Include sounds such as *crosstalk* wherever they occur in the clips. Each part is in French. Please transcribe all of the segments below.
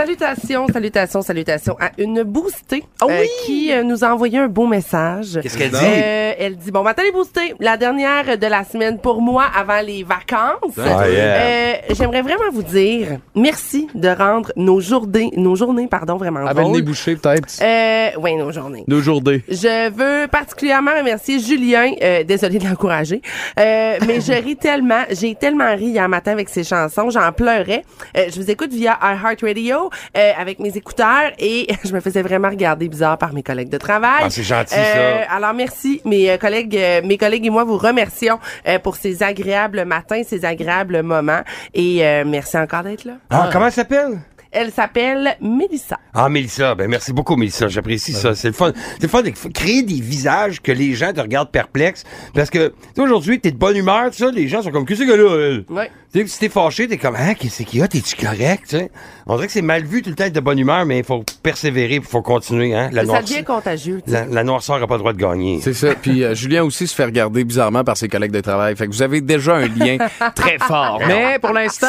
Salutations, salutations, salutations à une boostée Oh euh, oui! qui euh, nous a envoyé un beau message. Qu'est-ce qu'elle dit? Euh, elle dit bon matin les boostés, la dernière de la semaine pour moi avant les vacances. Ah, yeah. Euh, J'aimerais vraiment vous dire merci de rendre nos journées, nos journées pardon vraiment Avec le nez bouché, peut-être. Euh, oui, nos journées. Deux journées. Je veux particulièrement remercier Julien, euh, désolé de l'encourager, euh, mais je ris *laughs* tellement, j'ai tellement ri hier matin avec ses chansons, j'en pleurais. Euh, je vous écoute via iHeartRadio euh, avec mes écouteurs et *laughs* je me faisais vraiment regarder bizarre par mes collègues de travail. Ah, c'est gentil, Euh, ça. Alors merci, mes euh, collègues, euh, mes collègues et moi vous remercions euh, pour ces agréables matins, ces agréables moments et euh, merci encore d'être là. Ah, comment elle s'appelle? Elle s'appelle Mélissa. Ah, Mélissa, ben merci beaucoup, Mélissa. J'apprécie ça. C'est le fun. C'est le fun de créer des visages que les gens te regardent perplexes. Parce que, tu sais, aujourd'hui, t'es de bonne humeur, ça. Les gens sont comme, qu'est-ce que là, elle? Ouais. Tu sais, si t'es fâché, t'es comme, ah, qu'est-ce qu'il y a? T'es-tu correct, tu sais? On dirait que c'est mal vu tout le temps être de bonne humeur, mais il faut persévérer, il faut continuer, hein? La, Ça noirce- devient contagieux. tu sais. la, la noirceur n'a pas le droit de gagner. C'est ça. Puis euh, Julien aussi se fait regarder bizarrement par ses collègues de travail. Fait que vous avez déjà un lien *laughs* très fort. Mais pour l'instant.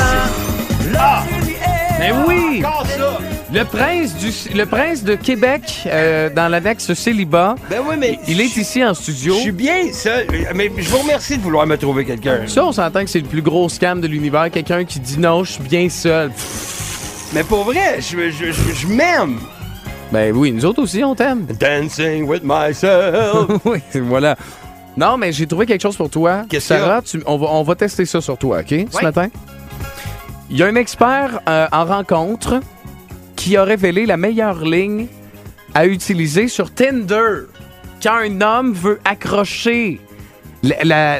Mais oui! Le prince, du, le prince de Québec, euh, dans l'annexe célibat, Ben oui, mais. il est ici en studio. Je suis bien seul. Mais je vous remercie de vouloir me trouver quelqu'un. Ça, on s'entend que c'est le plus gros scam de l'univers. Quelqu'un qui dit non, je suis bien seul. Mais pour vrai, je, je, je, je m'aime. Ben oui, nous autres aussi, on t'aime. Dancing with myself. *laughs* oui, voilà. Non, mais j'ai trouvé quelque chose pour toi. Qu'est-ce? Sarah, tu- on, va, on va tester ça sur toi, OK, ce matin? Il y a un expert euh, en rencontre qui a révélé la meilleure ligne à utiliser sur Tinder quand un homme veut accrocher la- la-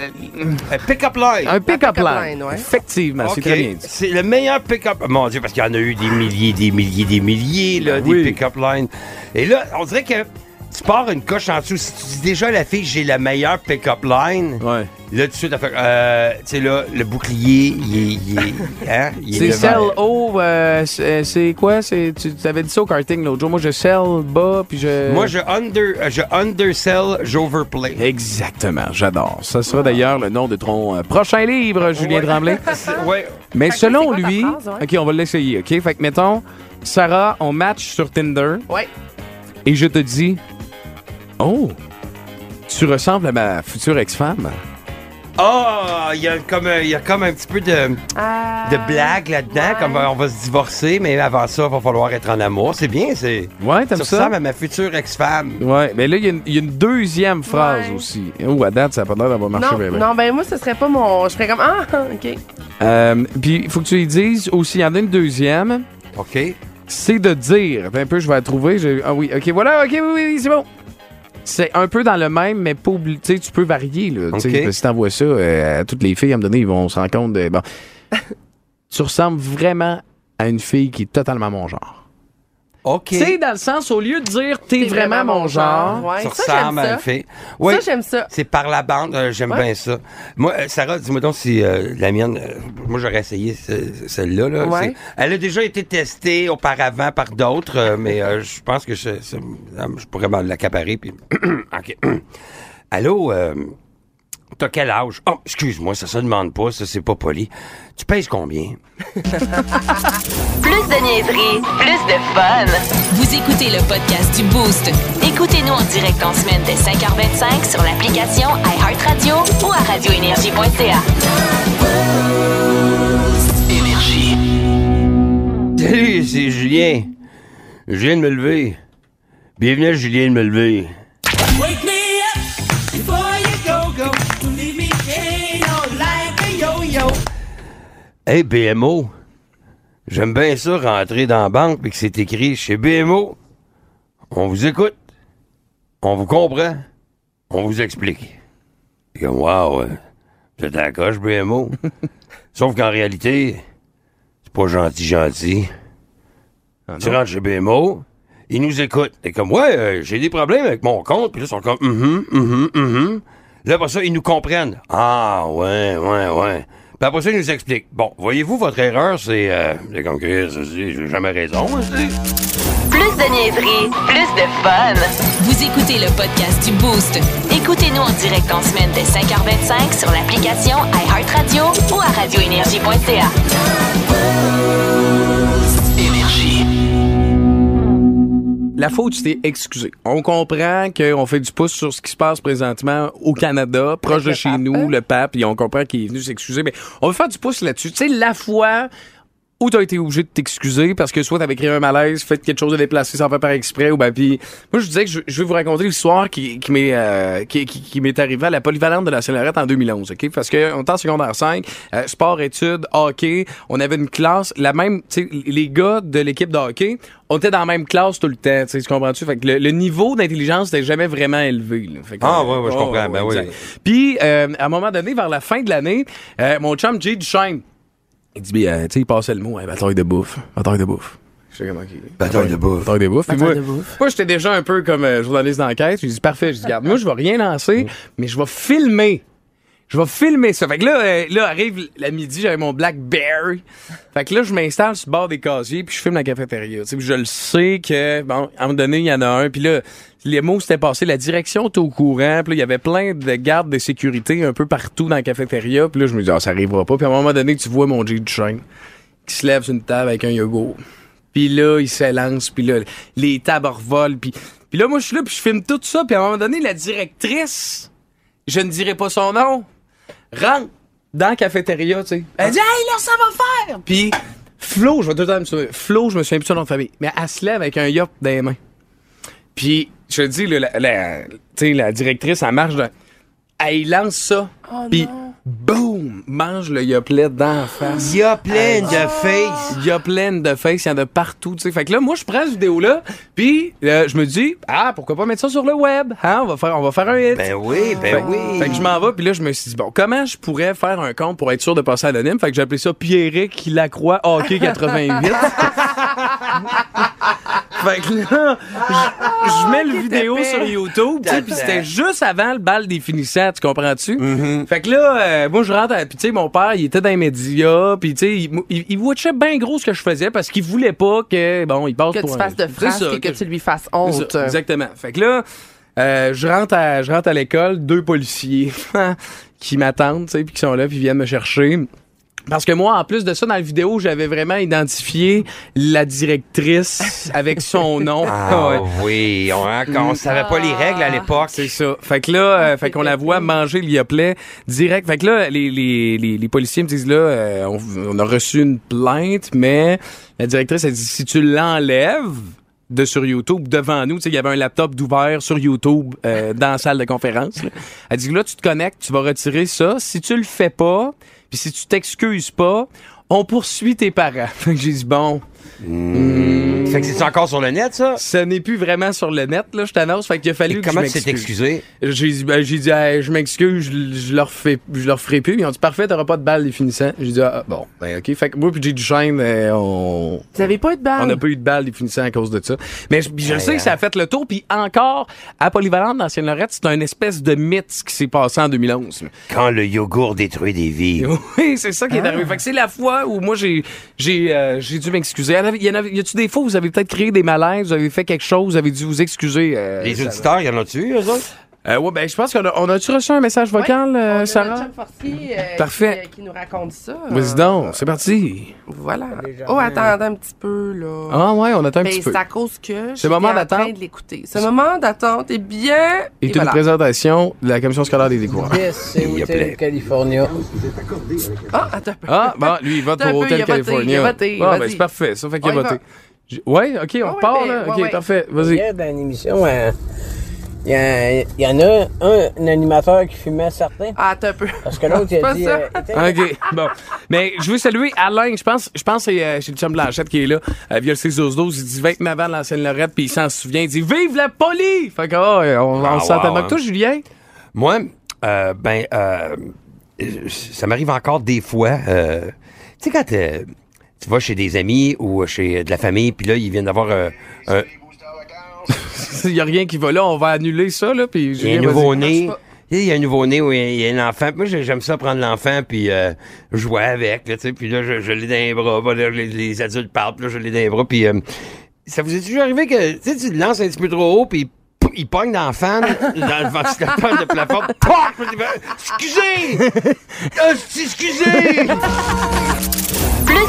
Un pick-up line. un pick-up pick-up line. line, ouais. Effectivement, c'est Ok. très bien dit. C'est le meilleur pick-up. Mon Dieu, parce qu'il y en a eu des milliers, des milliers, des milliers, là, Ben oui. des pick-up lines. Et là, on dirait que tu pars une coche en dessous. Si tu dis déjà à la fille, j'ai la meilleure pick-up line, Ouais. là, tout de suite, fait, euh, tu sais, là, le bouclier, il est. hein, il est C'est sell haut, euh, c'est c'est quoi? C'est- Tu avais dit ça au karting l'autre jour. Moi, je sell bas, puis je... Moi, je, under, euh, je undersell, j'overplay. Exactement, j'adore. Ça sera d'ailleurs le nom de ton euh, prochain livre, Julien Ouais. Tremblay. *laughs* Ouais. Mais Fait selon lui, phrase, ouais? OK, on va l'essayer, OK? Fait que mettons, Sarah, on match sur Tinder Ouais. et je te dis "Oh, tu ressembles à ma future ex-femme." Ah, il y a comme un- il y a comme un petit peu de, Ah, de blague là-dedans, ouais. comme euh, on va se divorcer, mais avant ça, il va falloir être en amour. C'est bien, c'est. Ouais, t'aimes Ça? ressemble à ma future ex-femme. Ouais, mais là il y a une- il y, a une deuxième phrase Ouais. aussi. Oh, à date, ça a pas l'air d'avoir marché Non, bien. non, ben moi, ce serait pas mon. Je ferais comme Ah, *laughs* OK. Euh, puis il faut que tu lui dises aussi, il y en a une deuxième, OK? c'est de dire, Attends un peu, je vais la trouver. Ah oui, ok, voilà, ok, oui, oui, oui, c'est bon. C'est un peu dans le même, mais pas sais, tu peux varier. Là, tu sais, Ok. parce que Si t'envoies ça euh, à toutes les filles, à un moment donné, ils vont se rendre compte de. Bon. *laughs* tu ressembles vraiment à une fille qui est totalement mon genre. OK. Tu sais, dans le sens, au lieu de dire t'es vraiment, mon genre, Ouais, ça ça, j'aime ressemble à ça. une fille. Oui, Ça, j'aime ça. c'est par la bande, euh, j'aime Ouais. bien ça. Moi, euh, Sarah, dis-moi donc si euh, la mienne, euh, moi j'aurais essayé ce- celle-là. Là, Ouais. C'est- Elle a déjà été testée auparavant par d'autres, euh, mais euh, je pense que je, ça- je pourrais m'en l'accaparer. Puis... *clears throat* OK. *clears throat* Allô, euh, t'as quel âge? Oh, excuse-moi, ça se demande pas, ça c'est pas poli. Tu pèses combien? Plus de niaiserie, plus de fun. Vous écoutez le podcast du Boost. Écoutez-nous en direct en semaine dès 5h25 sur l'application iHeartRadio ou à radioénergie.ca. Salut, c'est Julien. Je viens de me lever. Bienvenue à Julien de me lever. Hey BMO, j'aime bien ça rentrer dans la banque et que c'est écrit chez BMO. On vous écoute, on vous comprend, on vous explique. Et comme wow, euh, vous êtes à la coche BMO. *laughs* Sauf qu'en réalité, c'est pas gentil gentil. tu rentres chez BMO, ils nous écoutent. Et comme ouais, euh, j'ai des problèmes avec mon compte, puis là ils sont comme hum hum hum hum. Là après ça ils nous comprennent. Ah ouais ouais ouais. Puis après ça, il nous explique. Bon, voyez-vous, votre erreur, c'est... Euh, c'est comme que j'ai jamais raison. hein, Plus de niaiserie, plus de fun. Vous écoutez le podcast du Boost. Écoutez-nous en direct en semaine dès 5h25 sur l'application iHeartRadio ou à radioénergie.ca. La faute, tu t'es excusé. On comprend qu'on fait du pouce sur ce qui se passe présentement au Canada, proche de chez pape, nous, hein? le pape, et on comprend qu'il est venu s'excuser. Mais on veut faire du pouce là-dessus. Tu sais, la fois où t'as été obligé de t'excuser parce que soit t'avais créé un malaise, fait quelque chose de déplacé sans faire par exprès, ou ben puis moi je disais que je, je vais vous raconter l'histoire qui, qui m'est euh, qui, qui, qui m'est arrivée à la polyvalente de la Scénarette en 2011, ok? Parce que on était en secondaire 5, euh, sport études, hockey, on avait une classe, la même, tu sais, les gars de l'équipe de hockey, on était dans la même classe tout le temps, tu comprends-tu? Fait que le, le niveau d'intelligence n'était jamais vraiment élevé. là. Fait que, Ah, ouais, ouais, je comprends, ben oui. Puis euh, à un moment donné, vers la fin de l'année, euh, mon chum Jay Duchesne il dit, euh, tu sais, il passait le mot, hein, bataille de bouffe, bataille de bouffe. Je sais comment qu'il Bataille de bouffe. Bataille de bouffe. Puis Bataille moi, de bouffe. moi, j'étais déjà un peu comme euh, journaliste d'enquête. J'ai dit, parfait. J'ai dit, regarde, moi, je vais rien lancer, mais je vais filmer. Je vais filmer ça. Fait que là, euh, là arrive la midi, j'avais mon Blackberry. Fait que là, je m'installe sur le bord des casiers, puis je filme la cafétéria. Tu sais, puis je le sais que, bon, à un moment donné, il y en a un. Puis là, les mots s'étaient passés, la direction était au courant. Puis il y avait plein de gardes de sécurité un peu partout dans la cafétéria. Puis là, je me dis, ah, ça arrivera pas. Puis à un moment donné, tu vois mon G du chaîne qui se lève sur une table avec un yogourt. Puis là, il s'élance, puis là, les tables revolent, puis... Puis là, moi, je suis là, puis je filme tout ça, puis à un moment donné, la directrice, je ne dirai pas son nom, rentre dans la cafétéria, tu sais. Elle dit « Hey, là, ça va faire! » Puis Flo, je vais tout le temps me souvenir, Flo, je me souviens plus de son nom de famille, mais elle se lève avec un yop dans les mains. Puis, je te dis, là, la, la- la directrice, elle marche de... Elle lance ça, Oh puis boum, mange le yoplet dans la face. Il y a plein de face. Il y a plein de faces, il y en a partout, tu sais. Fait que là, moi, je prends cette vidéo-là, puis euh, je me dis, ah, pourquoi pas mettre ça sur le web? Hein? On va faire, on va faire un hit. Ben oui, ben Fait, oui. fait que je m'en vais, puis là, je me suis dit, bon, comment je pourrais faire un compte pour être sûr de passer anonyme? Fait que j'ai appelé ça Pierrick Lacroix Hockey 88. *laughs* fait que là, je, mets le vidéo épais. sur YouTube, tu sais, puis c'était juste avant le bal des finissants, tu comprends-tu? Mm-hmm. Fait que là, euh, moi, je rentre, à- puis tu sais, mon père, il était dans les médias, puis tu sais, il, il, il watchait bien gros ce que je faisais parce qu'il voulait pas que, bon, il passe Que pour tu un- fasses de C'est ça, et que tu lui fasses honte. ça, exactement. Fait que là, euh, je rentre à, je rentre à l'école, deux policiers *laughs* qui m'attendent, tu sais, puis qui sont là, puis viennent me chercher. Parce que moi, en plus de ça, dans la vidéo, j'avais vraiment identifié la directrice avec son *laughs* nom. Ah Ouais. oui, on, hein, quand on savait pas les règles à l'époque. C'est ça. Fait que là, euh, fait qu'on la voit manger le Yoplait direct. Fait que là, les, les, les, les policiers me disent là, euh, on, on a reçu une plainte, mais la directrice a dit si tu l'enlèves de sur YouTube devant nous, tu sais, il y avait un laptop d'ouvert sur YouTube euh, dans la salle de conférence. là. Elle dit là, tu te connectes, tu vas retirer ça. Si tu le fais pas, puis si tu t'excuses pas, on poursuit tes parents. *laughs* Fait que j'ai dit bon. Fait que c'est encore sur le net, ça? Ce n'est plus vraiment sur le net, là, je t'annonce. Fait qu'il a fallu Et que comment je tu t'es excusé? J'ai dit, ben, j'ai dit, Hey, je m'excuse, je, je leur fais, je leur ferai plus. Ils ont dit, parfait, t'auras pas de balle définissant. J'ai dit, ah, bon, ben, ok. Fait que moi, puis Jay Duchesne, euh, on, Vous avez pas eu de balle? on n'a pas eu de balle définissant à cause de ça. Mais je, puis je Ouais, sais que ça a fait le tour. Puis encore, à Polyvalente, dans Ancienne Lorette, c'est un espèce de mythe ce qui s'est passé en 2011. Quand le yogourt détruit des vies. *laughs* Oui, c'est ça qui est arrivé. Fait que c'est la fois où moi j'ai j'ai euh, j'ai dû m'excuser. Y en avait- y en avait- y a-tu des fois où vous avez peut-être créé des malaises, vous avez fait quelque chose, vous avez dû vous excuser euh, Les auditeurs, y en a-tu, eux autres? Euh, ouais, ben je pense qu'on a on a-tu reçu un message Ouais. vocal On euh, a Sarah? Fortier, euh, Parfait. Qui, euh, qui nous raconte ça. Vas-y donc, c'est parti. Voilà. Oh, attendez un petit peu, là. Ah ouais, on attend un Ben, petit peu. c'est à cause que Ce j'étais moment en train d'attente. de l'écouter. Ce moment d'attente est bien... Et Et une voilà. présentation de la commission scolaire des découvertes. Yes, c'est. Hotel California. Ah, attends un peu. Ah, bon, lui, il vote pour voté, California. il a voté, ah, ben c'est parfait, ça fait qu'il a voté. Ouais, ok, on ouais, repart là. ouais, Ok, ouais. parfait, vas-y. Euh, il y, a- il y en a un, un animateur qui fumait certains. Ah, un peu. Parce que l'autre, *laughs* il a pas dit. euh, OK, bon. Mais je veux saluer Alain. Je pense, je pense que c'est euh, chez le chum Blanchette qui est là. Euh, via le 612 il dit 29 ans de l'ancienne Lorette, puis il s'en souvient. Il dit Vive la poli! Fait que, ah, on, on Ah, se sent wow, tellement hein. toi, Julien. Moi, euh, ben, euh, ça m'arrive encore des fois. euh, tu sais, quand euh, tu vas chez des amis ou chez de la famille, puis là, ils viennent d'avoir euh, un, *laughs* Il y a rien qui va là, on va annuler ça, là. Puis il y a un nouveau-né. il y a un nouveau-né ou il y a un enfant. Moi, j'ai- j'aime ça prendre l'enfant puis euh, jouer avec, là. Puis là, je, je l'ai dans les bras. Là, les, les adultes parlent, puis là, je l'ai dans les bras. Puis euh, ça vous est toujours arrivé que, tu sais, tu le lances un petit peu trop haut, puis il- pogne dans la fan, dans le *laughs* ventilateur de plafond. Fait, Excusez! *laughs* Ah, Excusez!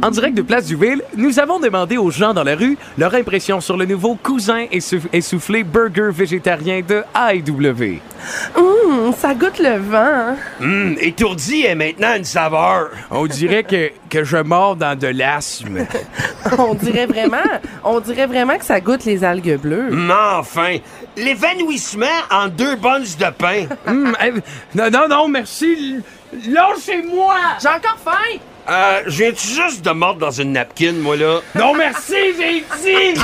En direct de Place du Ville, nous avons demandé aux gens dans la rue leur impression sur le nouveau cousin essou- essoufflé burger végétarien de AEW. Hum, ça goûte le vent. Hum, étourdi est maintenant une saveur. On dirait que, que je mords dans de l'asthme. *laughs* on dirait vraiment, on dirait vraiment que ça goûte les algues bleues. Mais enfin, l'évanouissement en deux bonnes de pain. Hum, eh, non, non, non, merci. Lâchez-moi! J'ai encore faim. Euh, je viens juste de mordre dans une napkin, moi, là? Non, merci, j'ai dit!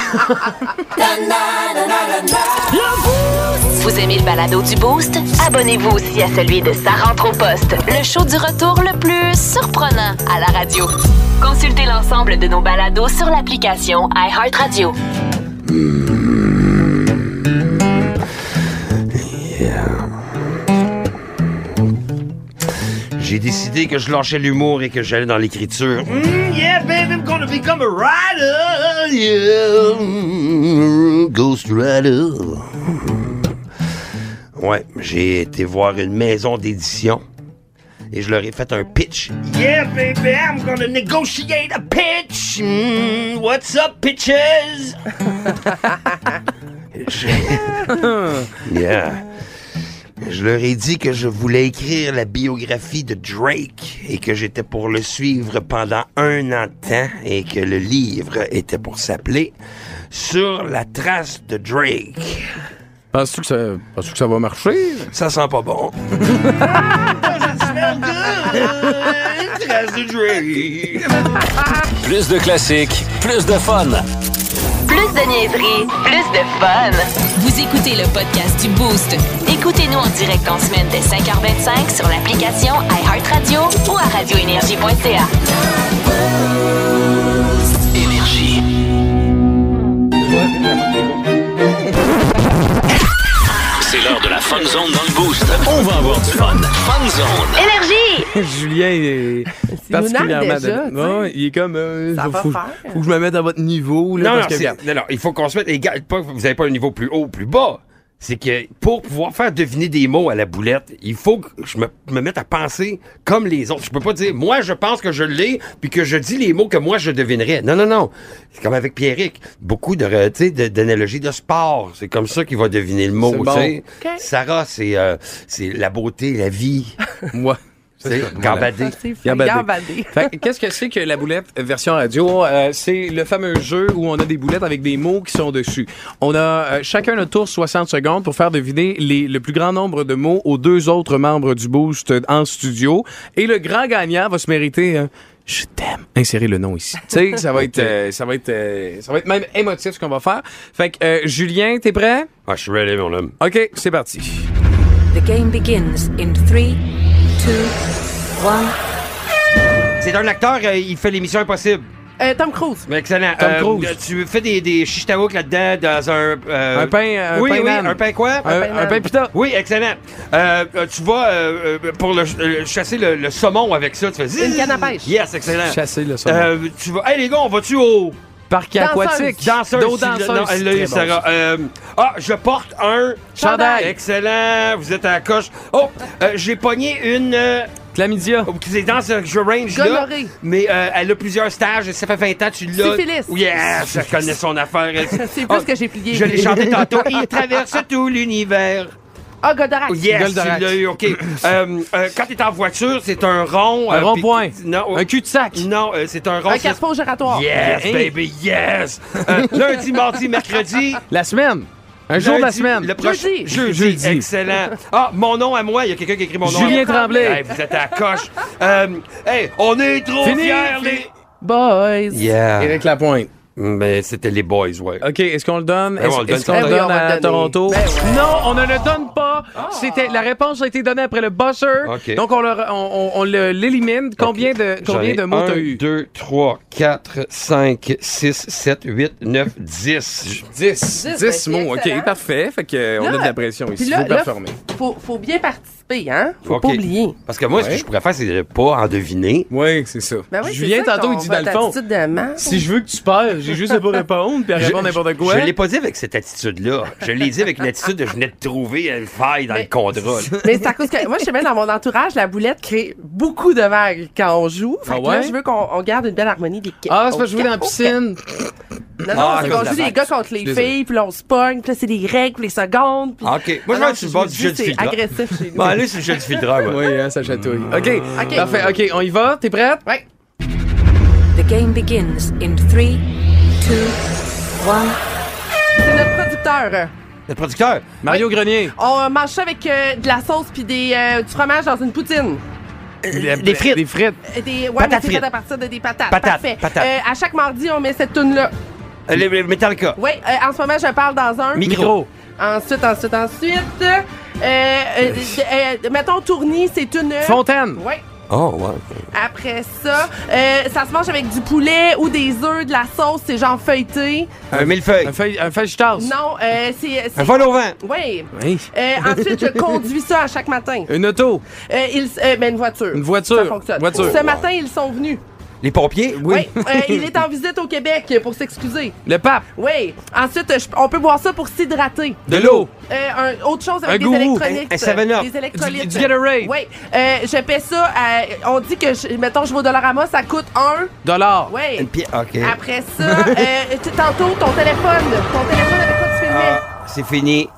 Vous aimez le balado du Boost? Abonnez-vous aussi à celui de Sa rentre au poste, le show du retour le plus surprenant à la radio. Consultez l'ensemble de nos balados sur l'application iHeartRadio. J'ai décidé que je lâchais l'humour et que j'allais dans l'écriture. Mm, yeah, baby, I'm gonna become a writer. Yeah. Ghost writer. Ouais, j'ai été voir une maison d'édition et je leur ai fait un pitch. Yeah, baby, I'm gonna negotiate a pitch. Mm, what's up, pitches? *laughs* *laughs* Yeah. Je leur ai dit que je voulais écrire la biographie de Drake et que j'étais pour le suivre pendant un an de temps et que le livre était pour s'appeler Sur la trace de Drake. Penses-tu que, ça, penses-tu que ça va marcher? Ça sent pas bon. trace de Drake. Plus de classiques, plus de fun. Plus de niaiserie, plus de fun. Vous écoutez le podcast du Boost. Écoutez-nous en direct en semaine dès 5h25 sur l'application iHeartRadio ou à radioénergie.ca. Énergie. C'est l'heure de la Fun Zone dans le Boost. On va avoir du fun. Fun Zone. Énergie! *laughs* Julien est particulièrement... déjà, il est comme... euh, Ça faut, va faut- faire. faut que je me mette à votre niveau. Là, Non, non, que, non, non, il faut qu'on se mette égal. Pas, vous n'avez pas un niveau plus haut ou plus bas. C'est que pour pouvoir faire deviner des mots à la boulette, il faut que je me, me mette à penser comme les autres. Je peux pas dire, moi, je pense que je l'ai, puis que je dis les mots que moi, je devinerais. Non, non, non. C'est comme avec Pierrick. Beaucoup de, d'analogies de sport. C'est comme ça qu'il va deviner le mot. Bon. tu sais. OK. Sarah, c'est euh, c'est la beauté, la vie. *laughs* moi... Fait que qu'est-ce que c'est que la boulette euh, version radio? Euh, c'est le fameux jeu où on a des boulettes avec des mots qui sont dessus. On a euh, chacun notre tour 60 secondes pour faire deviner les, le plus grand nombre de mots aux deux autres membres du Boost euh, en studio. Et le grand gagnant va se mériter un je t'aime. Insérer le nom ici. tu sais, ça va *laughs* être, euh, ça va être, euh, ça va être même émotif ce qu'on va faire. Fait que euh, Julien, t'es prêt? Ah, je suis ready, mon homme. Ok, c'est parti. The game begins in three, two, one. C'est un acteur, euh, il fait l'émission Impossible. Euh, Tom Cruise. Mais excellent. Tom Euh, Cruise. Tu fais des, des là-dedans dans un... euh, Un pain, un oui, pain oui, nan. un pain quoi? Un, pain un nan. pain pita. Oui, excellent. Euh, euh, tu vas euh, euh, pour le, euh, chasser le, le saumon avec ça. Tu fais. Une canne à pêche. Yes, excellent. Chasser le saumon. Euh, tu vas... Hey, les gars, on va-tu au... Parc aquatique. Danseuse. D'eau danseuse. Non, elle l'a eu, Très Sarah. Euh, ah, je porte un... Chandail. Excellent. Vous êtes à la coche. Oh, euh, j'ai pogné une... euh, Chlamydia. Oh, c'est dans ce jeu range là. Gonorrhée. Mais euh, elle a plusieurs stages. Ça fait 20 ans tu l'as. Syphilis. Yes, je connais son affaire. *laughs* C'est Oh, plus que j'ai plié. Je l'ai chanté tantôt. Il traverse tout l'univers. Ah, Godorax. Oh, yes, Goldorak. tu l'as eu, OK. Euh, euh, quand t'es en voiture, c'est un rond. Un euh, rond-point. puis- Non, Un cul-de-sac. Non, euh, c'est un rond. Un c'est- carrefour gératoire. Yes, Hey. baby, yes. Euh, *laughs* lundi, mardi, mercredi. La semaine. Un jour de la Lundi, semaine. Le prochain. Jeudi. Jeudi. Jeudi. Excellent. Ah, mon nom à moi. Il y a quelqu'un qui écrit mon nom. Julien Tremblay. Hey, vous êtes à la coche. Euh, hey, on est trop Fini, fiers, fini. les... Boys. Yeah. Éric Lapointe. Ben, c'était les boys, ouais. OK, est-ce qu'on le donne? Ben Est-ce qu'on le Ben donne à le donner. Toronto? Ben ouais. Non, on ne le donne pas. pas. C'était la réponse a été donnée après le buzzer. OK. Donc on, le- on, on- on le- l'élimine. Combien de J'en combien de mots t'as eu? 2, 3, 4, 5, 6, 7, 8, 9, 10. 10. 10 ben, c'est mots. OK, parfait. Fait que euh, on a Là, de la pression ici. là, Faut là, performer. faut, faut bien participer, hein? Faut pas oublier. Parce que moi, ce que Ouais. je pourrais faire, c'est de pas en deviner. Oui, c'est ça. Ben oui, Julien, ça tantôt, il dit dans le fond. Si je veux que tu perds, j'ai juste à pas répondre puis à *laughs* répondre n'importe quoi. Je l'ai pas dit avec cette attitude-là. Je l'ai dit avec une attitude de je venais de trouver une faille dans le contrat. là. Mais c'est à cause que moi, je sais bien, dans mon entourage, la boulette crée beaucoup de vagues quand on joue. Fait Ah que là, ouais? je veux qu'on on garde une belle harmonie d'équipe. Ah, c'est pas Au jouer dans la piscine. Cap. Non, non, Ah, c'est qu'on de joue la les gars contre les Désolé. filles, puis là, on se pogne, puis là, c'est des règles, puis les secondes. Puis... Ah, OK. Moi, je Ah vais non, être sur le bord du jeu du C'est agressif chez nous. Bon, allez, c'est le jeu du filtreur. Oui, hein, ça chatouille. OK. OK. Parfait. OK, on y va. T'es prête? Ouais. The game begins in three, two, one. C'est notre producteur. Le producteur? Mario Grenier. On euh, mange ça avec euh, de la sauce puis des, euh, du fromage dans une poutine. Des frites. Des frites. Euh, Des, ouais, Patates mais c'est fait frites. à partir de des patates. Patates, Parfait. patates. Euh, à chaque mardi, on met cette toune-là. Euh, Les, les Metallica. Oui, euh, en ce moment, je parle dans un. Micro. Ensuite, ensuite, ensuite. Euh, euh, euh, mettons, tournis, c'est une. Fontaine. Oui. Oh, ouais. Après ça, euh, ça se mange avec du poulet ou des œufs, de la sauce, c'est genre feuilleté. Un millefeuille. Un feuille, un feuille tasse. Non, euh, c'est. Un vol au vent. Oui. Oui. Euh, ensuite, je conduis ça à chaque matin. Une auto. Euh, ils, euh, ben, une voiture. Une voiture. Ça fonctionne. Voiture. Ce matin, ils sont venus. Les pompiers? Oui. *laughs* Euh, il est en visite au Québec pour s'excuser. Le pape? Oui. Ensuite, je- on peut boire ça pour s'hydrater. De l'eau? Euh, un- autre chose avec Un des gourou. électroniques. Un- un 7-Up. Des électrolytes. Du- du Gatorade. Oui. Euh, je paie ça à- On dit que, je- mettons, je vais au Dollarama, ça coûte un. Dollar. Oui. Une pierre. OK. Après ça, euh, t- tantôt, ton téléphone. Ton téléphone avec quoi tu filmais. Ah, c'est fini.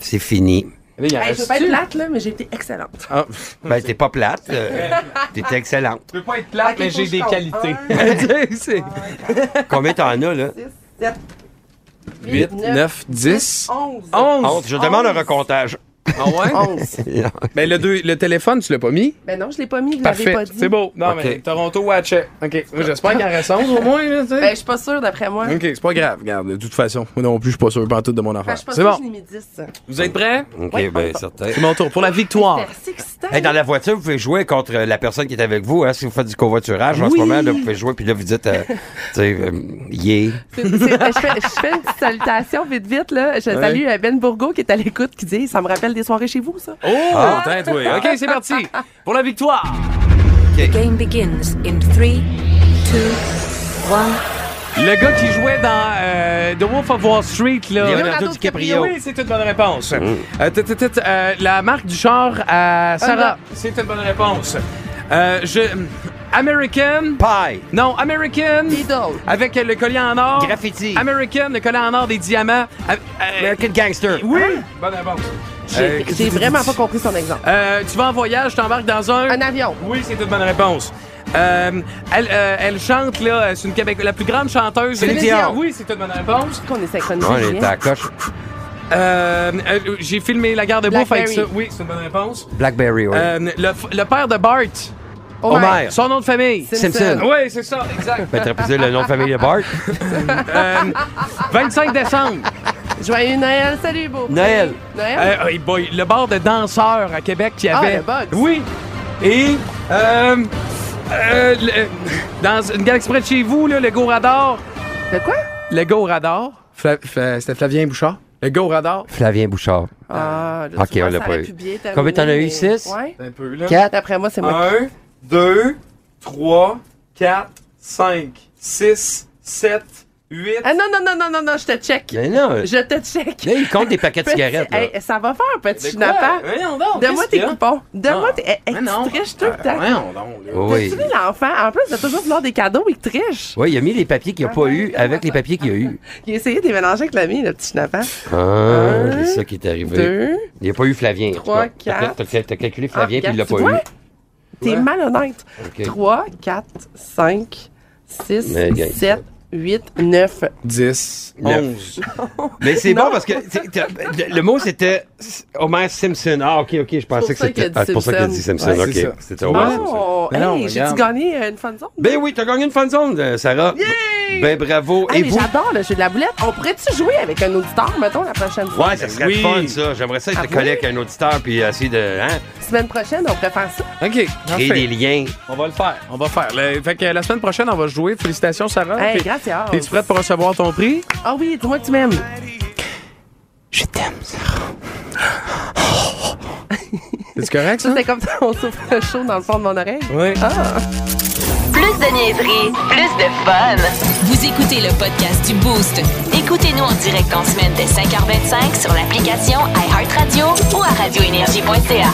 C'est fini. Là, il en Hey, je veux pas être plate, là, mais j'ai été excellente. Ah, *laughs* Ben, t'es pas plate. euh, *laughs* T'étais excellente. Je peux pas être plate, mais j'ai des compte. qualités. Un. *laughs* C'est Combien t'en as, là? 6, 7, 8, 9, 10, 11. 11. Honte, je demande un recomptage. Ah ouais? *laughs* 11. Ben, le, deux- le téléphone, tu l'as pas mis? Ben non, je l'ai pas mis, vous l'avez Parfait. pas dit. C'est beau. Non, Ok. mais Toronto Watchet. OK. Moi, j'espère qu'il en reste 11 au moins, là, tu sais. Ben, je suis pas sûre, d'après moi. OK, c'est pas grave. Regarde, de toute façon, moi non plus, je suis pas sûr pas tout de mon Ben, affaire. je suis pas C'est sûre bon. que je l'ai mis 10. Vous êtes prêts? OK, Ouais, ben, on- certain. C'est mon tour. Pour la victoire. Excitant. Hey, dans la voiture, vous pouvez jouer contre la personne qui est avec vous. Hein, si vous faites du covoiturage en ce moment, là, vous pouvez jouer, puis là, vous dites, euh, tu sais, euh, yeah. C'est- c'est- je, fais, je fais une petite salutation vite vite là. Je salue euh, Ben Bourgo qui est à l'écoute qui dit ça me rappelle des soirées chez vous ça? Oh, tête, oui. OK, c'est parti. Pour la victoire. The game begins in three, two, one. Le gars qui jouait dans euh, The Wolf of Wall Street, là. Leonardo Leonardo DiCaprio. Oui, c'est une bonne réponse. Euh, t- t- t- euh, la marque du char à Sarah. C'est une bonne réponse. Euh, je... American. Pie. Non, American. Idol. Avec le collier en or. Graffiti. American, le collier en or des diamants. Euh, euh, American Gangster. oui. Bonne réponse. J'ai Euh, vraiment pas compris son exemple. Euh, tu vas en voyage, t'embarques dans un? Un avion. Oui, c'est une bonne réponse. Euh, elle, euh, elle chante, là, c'est une Québec... la plus grande chanteuse. Céline Dion. Oui, c'est une bonne réponse. Qu'on est synchronisés. On est à coche. Euh, euh, J'ai filmé la garde-bouffe avec Blackberry. ça. Oui, c'est une bonne réponse. Blackberry, oui. Euh, le, père de Bart. Homer. Homer. Son nom de famille. Simpson. Oui, c'est ça, exact. Dire le nom de famille de Bart. Euh, 25 décembre. Joyeux Noël, salut beau. Noël. Noël. Euh, hey boy, le bar de danseurs à Québec qui Ah, avait. le Bugs. Oui. Et euh, euh, le- dans une galaxie près de chez vous, là, le Go Radar. De quoi? Le Go Radar. Fla- Fla- C'était Flavien Bouchard. Le Go Radar. Flavien Bouchard. Ah, là, Ok, tu vois, on l'a ça pas aurait eu. pu bien Combien t'en as eu? Six? Ouais. Un peu, là. 4. D'après moi, c'est moi. 1, 2, 3, 4, 5, 6, 7, 8. Ah non, non, non, non, non, non, je te check. Mais non. Je te check. Là, il compte des paquets de Petit- cigarettes. Là. Hey, ça va faire, petit quoi? Voyons donc, Donne-moi tes a? coupons. Donne-moi Ah. tes. Hey, Mais tu non. triches tout le temps. Voyons donc, là. Oui. Tu l'enfant, en plus de toujours vouloir des cadeaux, il triche. Oui, il a mis les papiers qu'il n'a pas eu avec les papiers qu'il a eu. Il a essayé de les mélanger avec la mienne, le petit schnappant. Ah, c'est ça qui est arrivé. Deux. Il n'a pas eu Flavien. Trois, quatre. T'as t'as calculé Flavien, Ah, puis il l'a pas eu. T'es malhonnête. Ok. 3, 4, 5, 6, Mais, gars, 7, 8, 9. 10, Neuf. 11. Mais c'est bon parce que le mot c'était Homer Simpson. Ah, ok, ok, je pensais que c'était. Ah, c'est pour ça qu'il a dit Simpson. Ok. C'était Homer Simpson. Hey, j'ai-tu gagné une fan zone? Ben oui, t'as gagné une fan zone, euh, Sarah. Ben bravo. Et vous? j'adore le jeu de la boulette. On pourrait-tu jouer avec un auditeur, mettons, la prochaine fois? Ouais, ça serait fun, ça. J'aimerais ça être Ah, collègue avec un auditeur puis essayer de hein, Semaine prochaine, on pourrait faire ça. OK. créer des liens. On va le faire. On va faire. Le- fait que la semaine prochaine, on va jouer. Félicitations, Sarah. Hey, Es-tu prête pour recevoir ton prix? Ah oui, dis-moi que tu m'aimes. Je t'aime, Sarah. *laughs* C'est correct, ça? C'était comme ça, on souffle le chaud dans le fond de mon oreille. Oui. Ah. Plus de niaiserie, plus de fun. Vous écoutez le podcast du Boost. Écoutez-nous en direct en semaine dès 5h25 sur l'application iHeartRadio ou à radioénergie.ca.